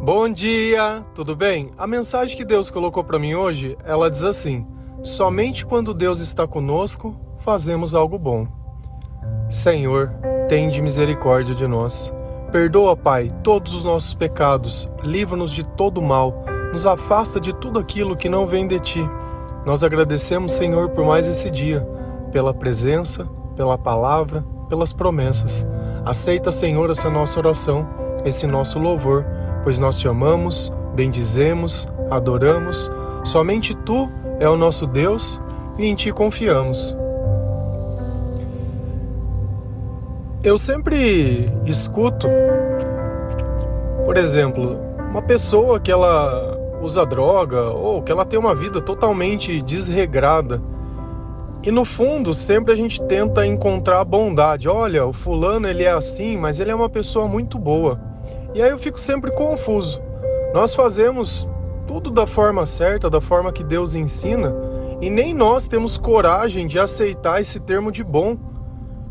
Bom dia, tudo bem? A mensagem que Deus colocou para mim hoje, ela diz assim: Somente quando Deus está conosco, fazemos algo bom. Senhor, tende misericórdia de nós. Perdoa, Pai, todos os nossos pecados, livra-nos de todo mal, nos afasta de tudo aquilo que não vem de ti. Nós agradecemos, Senhor, por mais esse dia, pela presença, pela palavra, pelas promessas. Aceita, Senhor, essa nossa oração, esse nosso louvor pois nós te amamos, bendizemos, adoramos. Somente tu é o nosso Deus e em ti confiamos. Eu sempre escuto, por exemplo, uma pessoa que ela usa droga ou que ela tem uma vida totalmente desregrada. E no fundo, sempre a gente tenta encontrar bondade. Olha, o fulano ele é assim, mas ele é uma pessoa muito boa. E aí eu fico sempre confuso. Nós fazemos tudo da forma certa, da forma que Deus ensina, e nem nós temos coragem de aceitar esse termo de bom,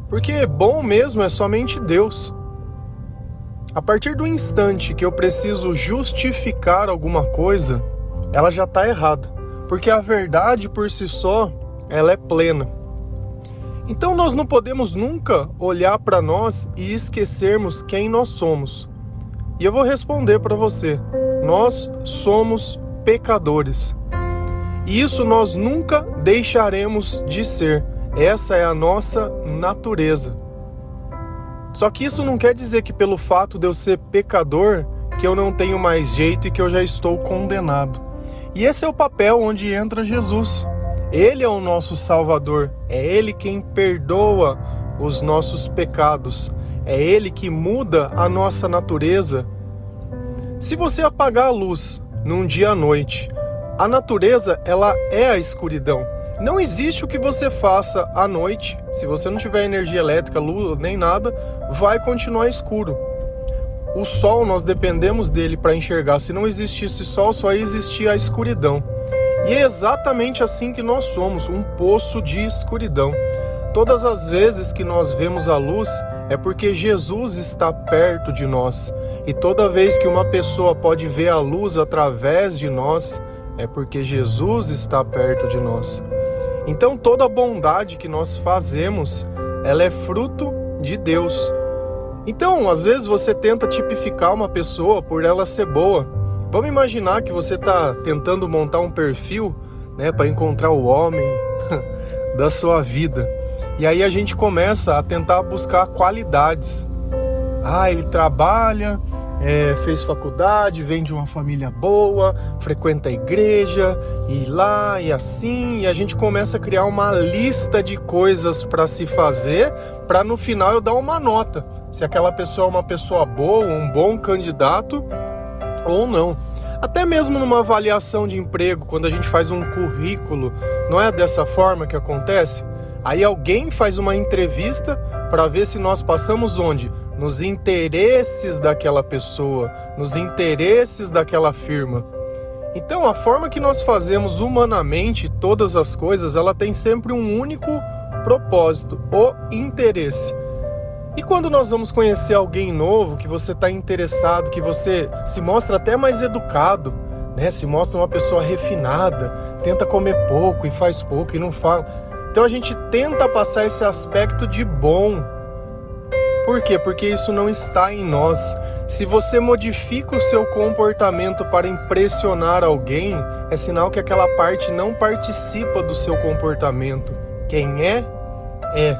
porque bom mesmo é somente Deus. A partir do instante que eu preciso justificar alguma coisa, ela já está errada, porque a verdade por si só, ela é plena. Então nós não podemos nunca olhar para nós e esquecermos quem nós somos. E eu vou responder para você: nós somos pecadores. E isso nós nunca deixaremos de ser. Essa é a nossa natureza. Só que isso não quer dizer que pelo fato de eu ser pecador, que eu não tenho mais jeito e que eu já estou condenado. E esse é o papel onde entra Jesus. Ele é o nosso Salvador, é Ele quem perdoa os nossos pecados. É Ele que muda a nossa natureza. Se você apagar a luz num dia à noite, a natureza ela é a escuridão. Não existe o que você faça à noite, se você não tiver energia elétrica, luz nem nada, vai continuar escuro. O sol nós dependemos dele para enxergar. Se não existisse sol, só existia a escuridão. E é exatamente assim que nós somos, um poço de escuridão. Todas as vezes que nós vemos a luz, é porque Jesus está perto de nós. E toda vez que uma pessoa pode ver a luz através de nós, é porque Jesus está perto de nós. Então toda bondade que nós fazemos, ela é fruto de Deus. Então, às vezes você tenta tipificar uma pessoa por ela ser boa. Vamos imaginar que você está tentando montar um perfil, né, para encontrar o homem da sua vida. E aí a gente começa a tentar buscar qualidades. Ah, ele trabalha, é, fez faculdade, vem de uma família boa, frequenta a igreja, e lá e assim, e a gente começa a criar uma lista de coisas para se fazer, para no final eu dar uma nota, se aquela pessoa é uma pessoa boa, um bom candidato ou não. Até mesmo numa avaliação de emprego, quando a gente faz um currículo, não é dessa forma que acontece? Aí alguém faz uma entrevista para ver se nós passamos onde? Nos interesses daquela pessoa, nos interesses daquela firma. Então, a forma que nós fazemos humanamente todas as coisas, ela tem sempre um único propósito, o interesse. E quando nós vamos conhecer alguém novo, que você está interessado, que você se mostra até mais educado, né? Se mostra uma pessoa refinada, tenta comer pouco e faz pouco e não fala. Então a gente tenta passar esse aspecto de bom. Por quê? Porque isso não está em nós. Se você modifica o seu comportamento para impressionar alguém, é sinal que aquela parte não participa do seu comportamento. Quem é, é.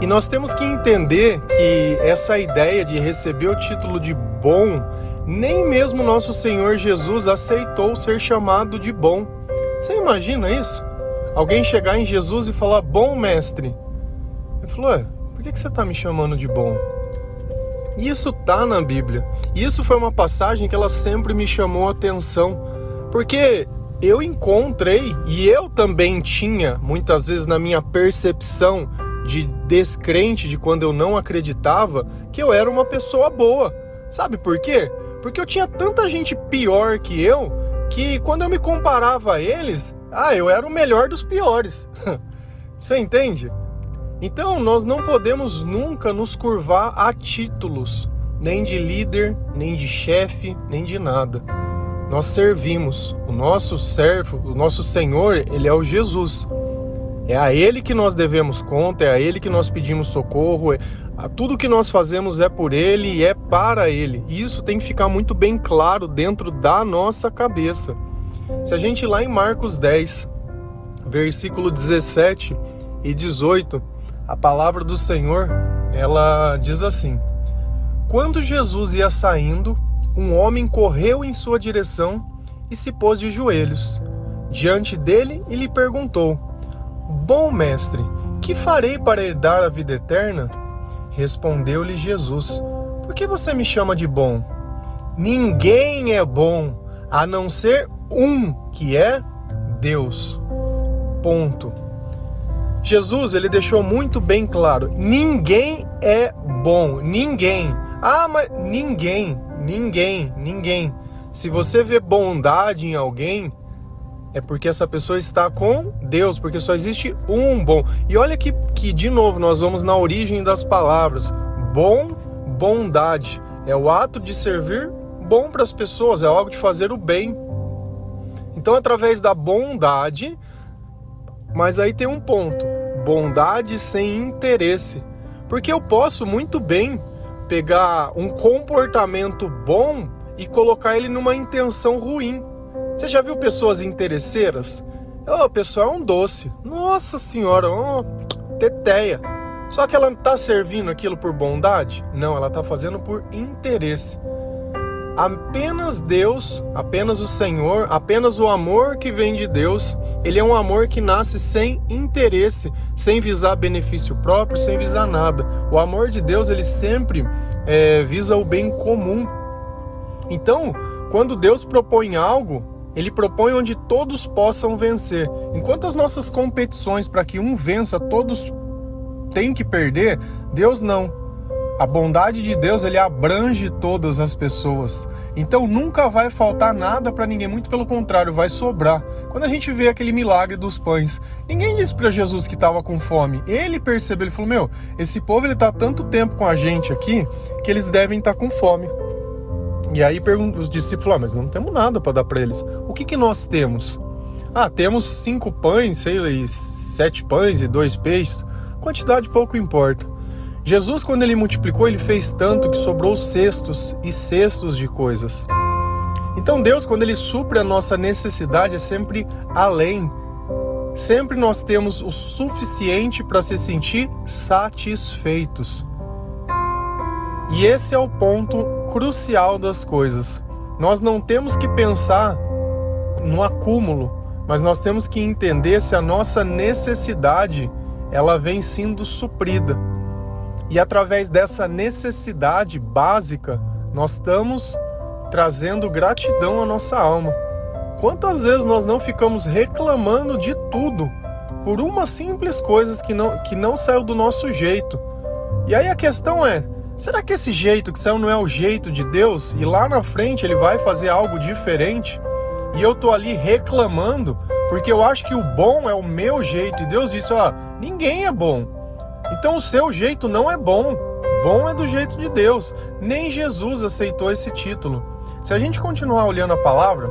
E nós temos que entender que essa ideia de receber o título de bom, nem mesmo nosso Senhor Jesus aceitou ser chamado de bom. Você imagina isso? Alguém chegar em Jesus e falar, bom mestre. Ele falou, ué, por que você está me chamando de bom? Isso tá na Bíblia. Isso foi uma passagem que ela sempre me chamou a atenção, porque eu encontrei e eu também tinha muitas vezes na minha percepção de descrente de quando eu não acreditava que eu era uma pessoa boa. Sabe por quê? Porque eu tinha tanta gente pior que eu que quando eu me comparava a eles, ah, eu era o melhor dos piores. Você entende? Então, nós não podemos nunca nos curvar a títulos. nem de líder, nem de chefe, nem de nada. Nós servimos. O nosso servo, o nosso Senhor, ele é o Jesus. É a Ele que nós devemos conta, é a Ele que nós pedimos socorro, é, tudo que nós fazemos é por Ele e é para Ele. Isso tem que ficar muito bem claro dentro da nossa cabeça. Se a gente lá em Marcos 10, versículo 17 e 18, a palavra do Senhor, ela diz assim: Quando Jesus ia saindo, um homem correu em sua direção e se pôs de joelhos diante dele e lhe perguntou: Bom mestre, que farei para herdar a vida eterna? Respondeu-lhe Jesus: Por que você me chama de bom? Ninguém é bom a não ser um, que é Deus. Ponto. Jesus, ele deixou muito bem claro: ninguém é bom, ninguém. Ah, mas ninguém, ninguém, ninguém. Se você vê bondade em alguém, é porque essa pessoa está com Deus, porque só existe um bom. E olha que, que de novo, nós vamos na origem das palavras. Bom, bondade. É o ato de servir bom para as pessoas, é algo de fazer o bem. Então, através da bondade, mas aí tem um ponto: bondade sem interesse. Porque eu posso muito bem pegar um comportamento bom e colocar ele numa intenção ruim. Você já viu pessoas interesseiras? Oh, o pessoal é um doce. Nossa senhora, oh, teteia. Só que ela está servindo aquilo por bondade? Não, ela está fazendo por interesse. Apenas Deus, apenas o Senhor, apenas o amor que vem de Deus, ele é um amor que nasce sem interesse, sem visar benefício próprio, sem visar nada. O amor de Deus, ele sempre é, visa o bem comum. Então, quando Deus propõe algo, ele propõe onde todos possam vencer. Enquanto as nossas competições para que um vença, todos têm que perder, Deus não. A bondade de Deus ele abrange todas as pessoas. Então nunca vai faltar nada para ninguém, muito pelo contrário, vai sobrar. Quando a gente vê aquele milagre dos pães, ninguém disse para Jesus que estava com fome. Ele percebeu, ele falou: "Meu, esse povo ele tá tanto tempo com a gente aqui que eles devem estar tá com fome". E aí os discípulos, ah, mas não temos nada para dar para eles. O que, que nós temos? Ah, temos cinco pães, sei lá, e sete pães e dois peixes. Quantidade pouco importa. Jesus, quando ele multiplicou, ele fez tanto que sobrou cestos e cestos de coisas. Então Deus, quando ele supre a nossa necessidade, é sempre além. Sempre nós temos o suficiente para se sentir satisfeitos. E esse é o ponto crucial das coisas. Nós não temos que pensar no acúmulo, mas nós temos que entender se a nossa necessidade ela vem sendo suprida. E através dessa necessidade básica, nós estamos trazendo gratidão à nossa alma. Quantas vezes nós não ficamos reclamando de tudo por uma simples coisa que não, que não saiu do nosso jeito? E aí a questão é: Será que esse jeito que saiu não é o jeito de Deus e lá na frente ele vai fazer algo diferente? E eu tô ali reclamando porque eu acho que o bom é o meu jeito e Deus disse: ó, ninguém é bom. Então o seu jeito não é bom. Bom é do jeito de Deus. Nem Jesus aceitou esse título. Se a gente continuar olhando a palavra,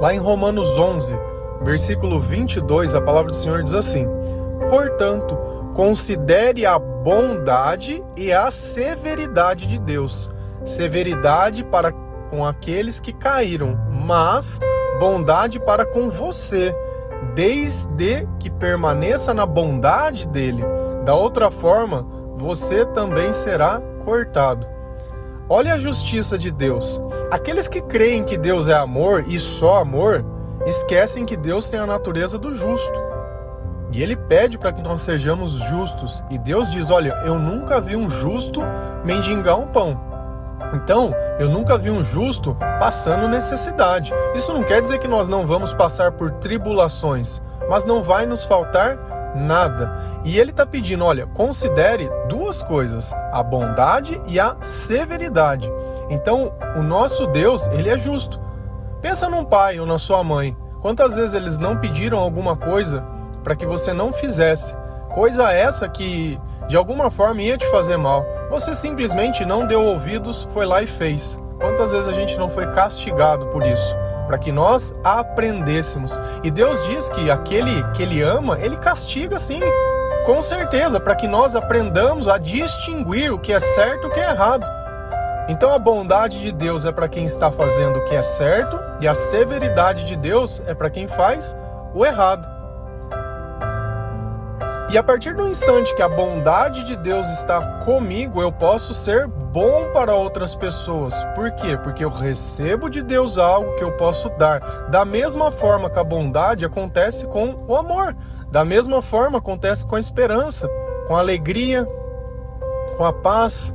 lá em Romanos 11, versículo 22, a palavra do Senhor diz assim: Portanto, Considere a bondade e a severidade de Deus. Severidade para com aqueles que caíram, mas bondade para com você, desde que permaneça na bondade dele. Da outra forma, você também será cortado. Olha a justiça de Deus. Aqueles que creem que Deus é amor e só amor, esquecem que Deus tem a natureza do justo. E ele pede para que nós sejamos justos. E Deus diz: Olha, eu nunca vi um justo mendigar um pão. Então, eu nunca vi um justo passando necessidade. Isso não quer dizer que nós não vamos passar por tribulações, mas não vai nos faltar nada. E ele está pedindo: olha, considere duas coisas, a bondade e a severidade. Então, o nosso Deus, ele é justo. Pensa num pai ou na sua mãe. Quantas vezes eles não pediram alguma coisa para que você não fizesse. Coisa essa que de alguma forma ia te fazer mal, Você simplesmente não deu ouvidos, foi lá e fez. Quantas vezes a gente não foi castigado por isso? Para que nós aprendêssemos. E Deus diz que aquele que Ele ama, Ele castiga sim. Com certeza, para que nós aprendamos a distinguir o que é certo e o que é errado. Então a bondade de Deus é para quem está fazendo o que é certo e a severidade de Deus é para quem faz o errado. E a partir do instante que a bondade de Deus está comigo, eu posso ser bom para outras pessoas. Por quê? Porque eu recebo de Deus algo que eu posso dar. Da mesma forma que a bondade acontece com o amor. Da mesma forma acontece com a esperança, com a alegria, com a paz.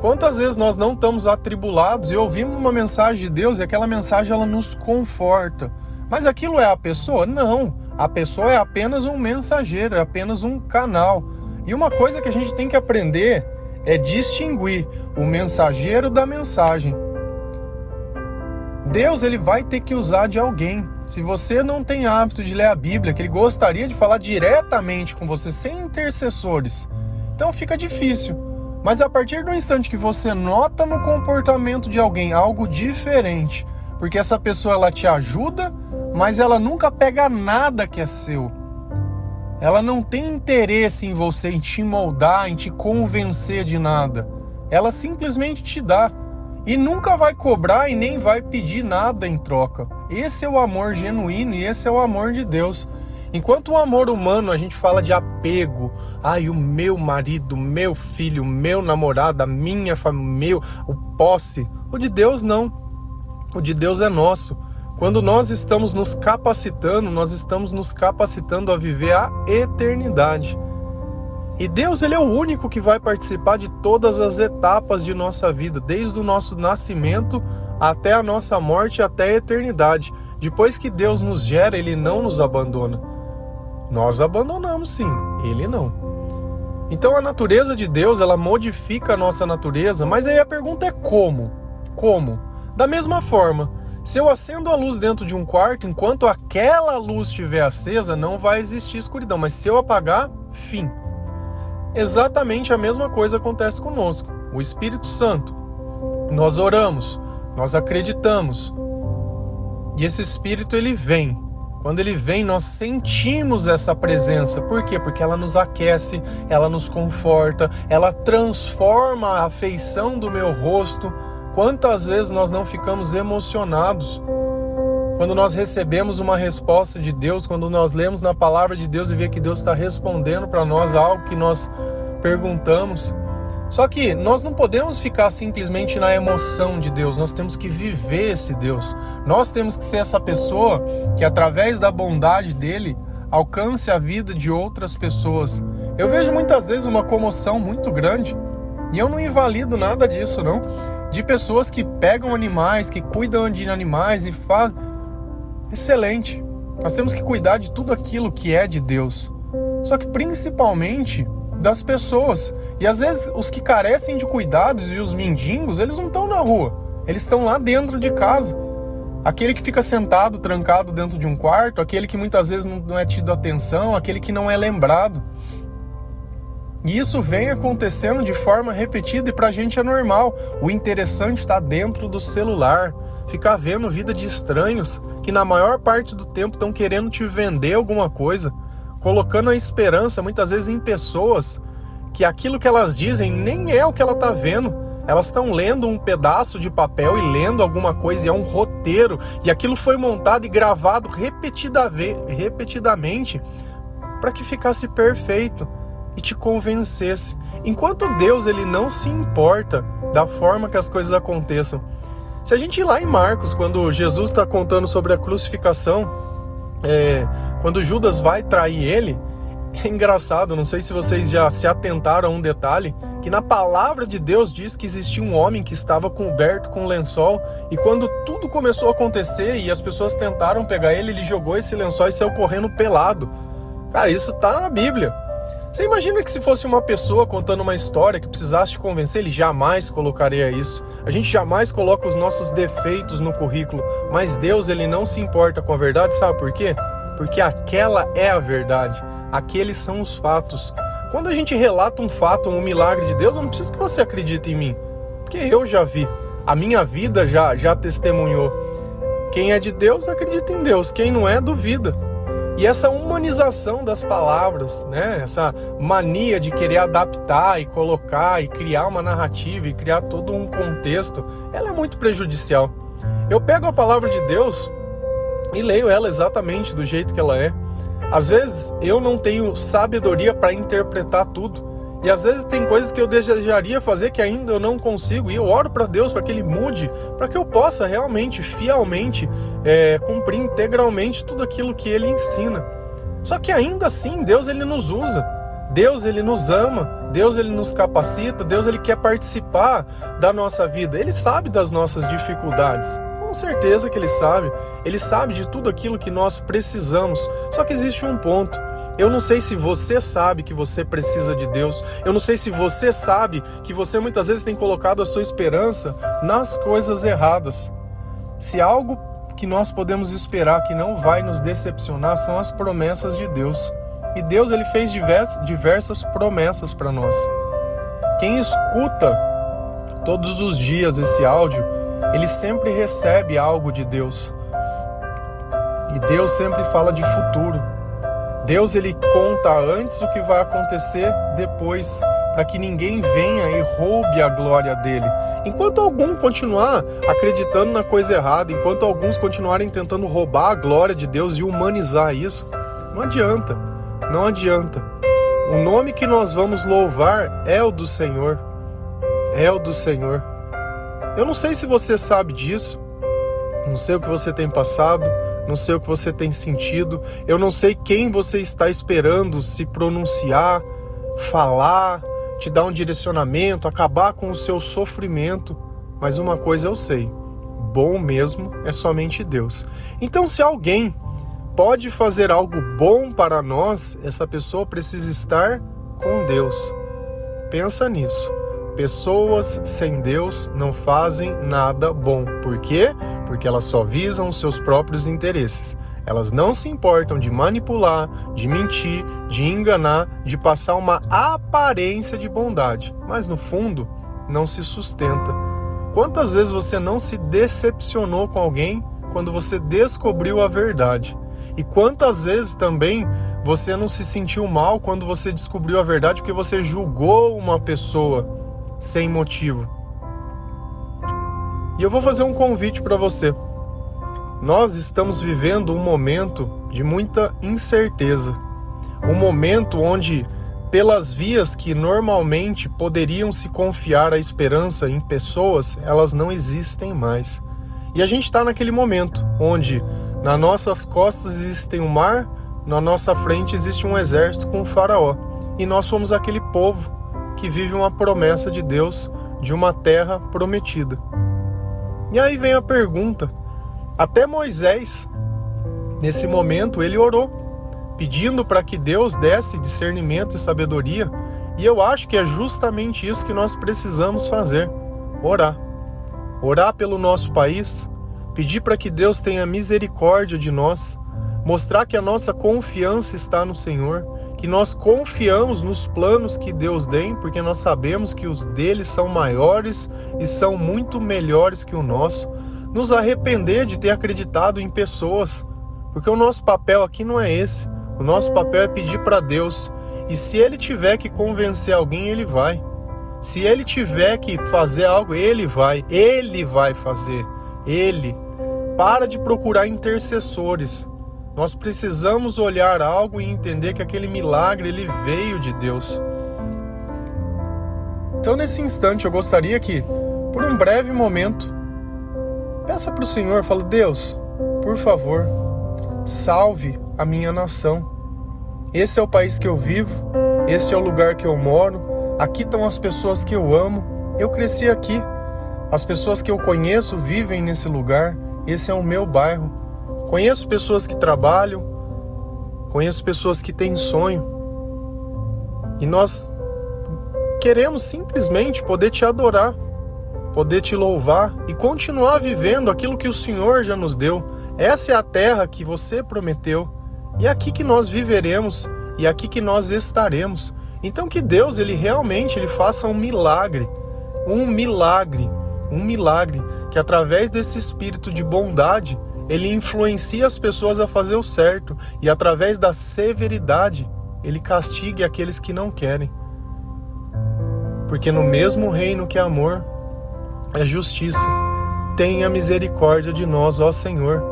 Quantas vezes nós não estamos atribulados e ouvimos uma mensagem de Deus e aquela mensagem ela nos conforta. Mas aquilo é a pessoa? Não. A pessoa é apenas um mensageiro, é apenas um canal. E uma coisa que a gente tem que aprender é distinguir o mensageiro da mensagem. Deus ele vai ter que usar de alguém. Se você não tem hábito de ler a Bíblia, que ele gostaria de falar diretamente com você sem intercessores, então fica difícil. Mas a partir do instante que você nota no comportamento de alguém algo diferente, porque essa pessoa ela te ajuda, mas ela nunca pega nada que é seu. Ela não tem interesse em você, em te moldar, em te convencer de nada. Ela simplesmente te dá e nunca vai cobrar e nem vai pedir nada em troca. Esse é o amor genuíno e esse é o amor de Deus. Enquanto o amor humano a gente fala de apego, ai, o meu marido, meu filho, meu namorado, a minha família, o posse. O de Deus não. O de Deus é nosso. Quando nós estamos nos capacitando, nós estamos nos capacitando a viver a eternidade. E Deus ele é o único que vai participar de todas as etapas de nossa vida, desde o nosso nascimento até a nossa morte, até a eternidade. Depois que Deus nos gera, ele não nos abandona. Nós abandonamos sim, ele não. Então a natureza de Deus, ela modifica a nossa natureza, mas aí a pergunta é como? Como? Da mesma forma, se eu acendo a luz dentro de um quarto, enquanto aquela luz estiver acesa, não vai existir escuridão, mas se eu apagar, fim. Exatamente a mesma coisa acontece conosco. O Espírito Santo. Nós oramos, nós acreditamos. E esse Espírito ele vem. Quando ele vem, nós sentimos essa presença. Por quê? Porque ela nos aquece, ela nos conforta, ela transforma a afeição do meu rosto. Quantas vezes nós não ficamos emocionados quando nós recebemos uma resposta de Deus, quando nós lemos na palavra de Deus e vê que Deus está respondendo para nós algo que nós perguntamos. Só que nós não podemos ficar simplesmente na emoção de Deus, nós temos que viver esse Deus. Nós temos que ser essa pessoa que, através da bondade dele, alcance a vida de outras pessoas. Eu vejo muitas vezes uma comoção muito grande e eu não invalido nada disso, não. De pessoas que pegam animais, que cuidam de animais e fazem excelente. Nós temos que cuidar de tudo aquilo que é de Deus. Só que principalmente das pessoas. E às vezes os que carecem de cuidados e os mendigos, eles não estão na rua. Eles estão lá dentro de casa. Aquele que fica sentado, trancado dentro de um quarto, aquele que muitas vezes não é tido atenção, aquele que não é lembrado. E isso vem acontecendo de forma repetida e para a gente é normal. O interessante está dentro do celular, ficar vendo vida de estranhos que na maior parte do tempo estão querendo te vender alguma coisa, colocando a esperança muitas vezes em pessoas que aquilo que elas dizem nem é o que ela está vendo. Elas estão lendo um pedaço de papel e lendo alguma coisa, e é um roteiro, e aquilo foi montado e gravado repetidamente para que ficasse perfeito e te convencesse. Enquanto Deus ele não se importa da forma que as coisas aconteçam. Se a gente ir lá em Marcos, quando Jesus está contando sobre a crucificação, é, quando Judas vai trair ele, é engraçado, não sei se vocês já se atentaram a um detalhe, que na palavra de Deus diz que existia um homem que estava coberto com um lençol, e quando tudo começou a acontecer e as pessoas tentaram pegar ele, ele jogou esse lençol e saiu correndo pelado. Cara, isso está na Bíblia. Você imagina que se fosse uma pessoa contando uma história que precisasse te convencer, ele jamais colocaria isso. A gente jamais coloca os nossos defeitos no currículo, mas Deus ele não se importa com a verdade, sabe por quê? Porque aquela é a verdade. Aqueles são os fatos. Quando a gente relata um fato, um milagre de Deus, eu não preciso que você acredite em mim, porque eu já vi. A minha vida já já testemunhou. Quem é de Deus acredita em Deus, quem não é duvida. E essa humanização das palavras, né? Essa mania de querer adaptar e colocar e criar uma narrativa e criar todo um contexto, ela é muito prejudicial. Eu pego a palavra de Deus e leio ela exatamente do jeito que ela é. Às vezes eu não tenho sabedoria para interpretar tudo. E às vezes tem coisas que eu desejaria fazer que ainda eu não consigo. E eu oro para Deus para que Ele mude, para que eu possa realmente, fielmente, é, cumprir integralmente tudo aquilo que Ele ensina. Só que ainda assim, Deus ele nos usa. Deus ele nos ama, Deus ele nos capacita, Deus ele quer participar da nossa vida. Ele sabe das nossas dificuldades. Com certeza que ele sabe. Ele sabe de tudo aquilo que nós precisamos. Só que existe um ponto. Eu não sei se você sabe que você precisa de Deus. Eu não sei se você sabe que você muitas vezes tem colocado a sua esperança nas coisas erradas. Se algo que nós podemos esperar que não vai nos decepcionar são as promessas de Deus. E Deus ele fez diversas promessas para nós. Quem escuta todos os dias esse áudio, ele sempre recebe algo de Deus. E Deus sempre fala de futuro. Deus ele conta antes o que vai acontecer depois, para que ninguém venha e roube a glória dele. Enquanto algum continuar acreditando na coisa errada, enquanto alguns continuarem tentando roubar a glória de Deus e humanizar isso, não adianta. Não adianta. O nome que nós vamos louvar é o do Senhor. É o do Senhor. Eu não sei se você sabe disso. Não sei o que você tem passado, não sei o que você tem sentido. Eu não sei quem você está esperando se pronunciar, falar, te dar um direcionamento, acabar com o seu sofrimento. Mas uma coisa eu sei: bom mesmo é somente Deus. Então, se alguém pode fazer algo bom para nós, essa pessoa precisa estar com Deus. Pensa nisso. Pessoas sem Deus não fazem nada bom. Por quê? Porque elas só visam os seus próprios interesses. Elas não se importam de manipular, de mentir, de enganar, de passar uma aparência de bondade, mas no fundo não se sustenta. Quantas vezes você não se decepcionou com alguém quando você descobriu a verdade? E quantas vezes também você não se sentiu mal quando você descobriu a verdade porque você julgou uma pessoa sem motivo? E eu vou fazer um convite para você. Nós estamos vivendo um momento de muita incerteza. Um momento onde, pelas vias que normalmente poderiam se confiar a esperança em pessoas, elas não existem mais. E a gente está naquele momento onde nas nossas costas existe um mar, na nossa frente existe um exército com um faraó. E nós somos aquele povo que vive uma promessa de Deus de uma terra prometida. E aí vem a pergunta: até Moisés, nesse momento, ele orou, pedindo para que Deus desse discernimento e sabedoria, e eu acho que é justamente isso que nós precisamos fazer: orar. Orar pelo nosso país, pedir para que Deus tenha misericórdia de nós, mostrar que a nossa confiança está no Senhor, que nós confiamos nos planos que Deus tem, porque nós sabemos que os deles são maiores e são muito melhores que o nosso. Nos arrepender de ter acreditado em pessoas, porque o nosso papel aqui não é esse. O nosso papel é pedir para Deus. E se ele tiver que convencer alguém, ele vai. Se ele tiver que fazer algo, ele vai. Ele vai fazer. Ele. Para de procurar intercessores. Nós precisamos olhar algo e entender que aquele milagre ele veio de Deus. Então, nesse instante, eu gostaria que, por um breve momento, peça para o Senhor, fala: Deus, por favor, salve a minha nação. Esse é o país que eu vivo, esse é o lugar que eu moro, aqui estão as pessoas que eu amo. Eu cresci aqui. As pessoas que eu conheço vivem nesse lugar. Esse é o meu bairro. Conheço pessoas que trabalham, conheço pessoas que têm sonho. E nós queremos simplesmente poder te adorar, poder te louvar e continuar vivendo aquilo que o Senhor já nos deu. Essa é a terra que você prometeu e é aqui que nós viveremos e é aqui que nós estaremos. Então que Deus ele realmente ele faça um milagre, um milagre, um milagre que através desse espírito de bondade ele influencia as pessoas a fazer o certo e através da severidade ele castigue aqueles que não querem. Porque no mesmo reino que é amor é justiça. Tenha misericórdia de nós, ó Senhor.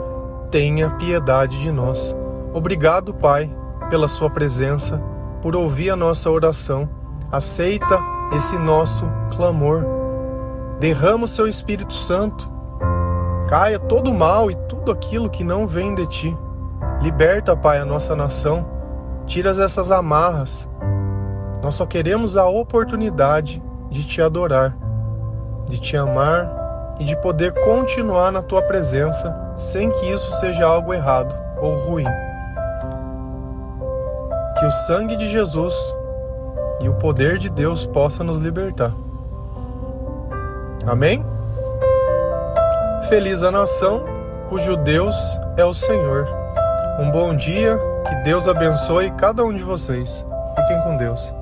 Tenha piedade de nós. Obrigado, Pai, pela Sua presença, por ouvir a nossa oração. Aceita esse nosso clamor. Derrama o Seu Espírito Santo. Caia todo o mal e tudo aquilo que não vem de Ti. Liberta, Pai, a nossa nação. Tira essas amarras. Nós só queremos a oportunidade de Te adorar, de Te amar e de poder continuar na Tua presença sem que isso seja algo errado ou ruim. Que o sangue de Jesus e o poder de Deus possa nos libertar. Amém? Feliz a nação cujo Deus é o Senhor. Um bom dia, que Deus abençoe cada um de vocês. Fiquem com Deus.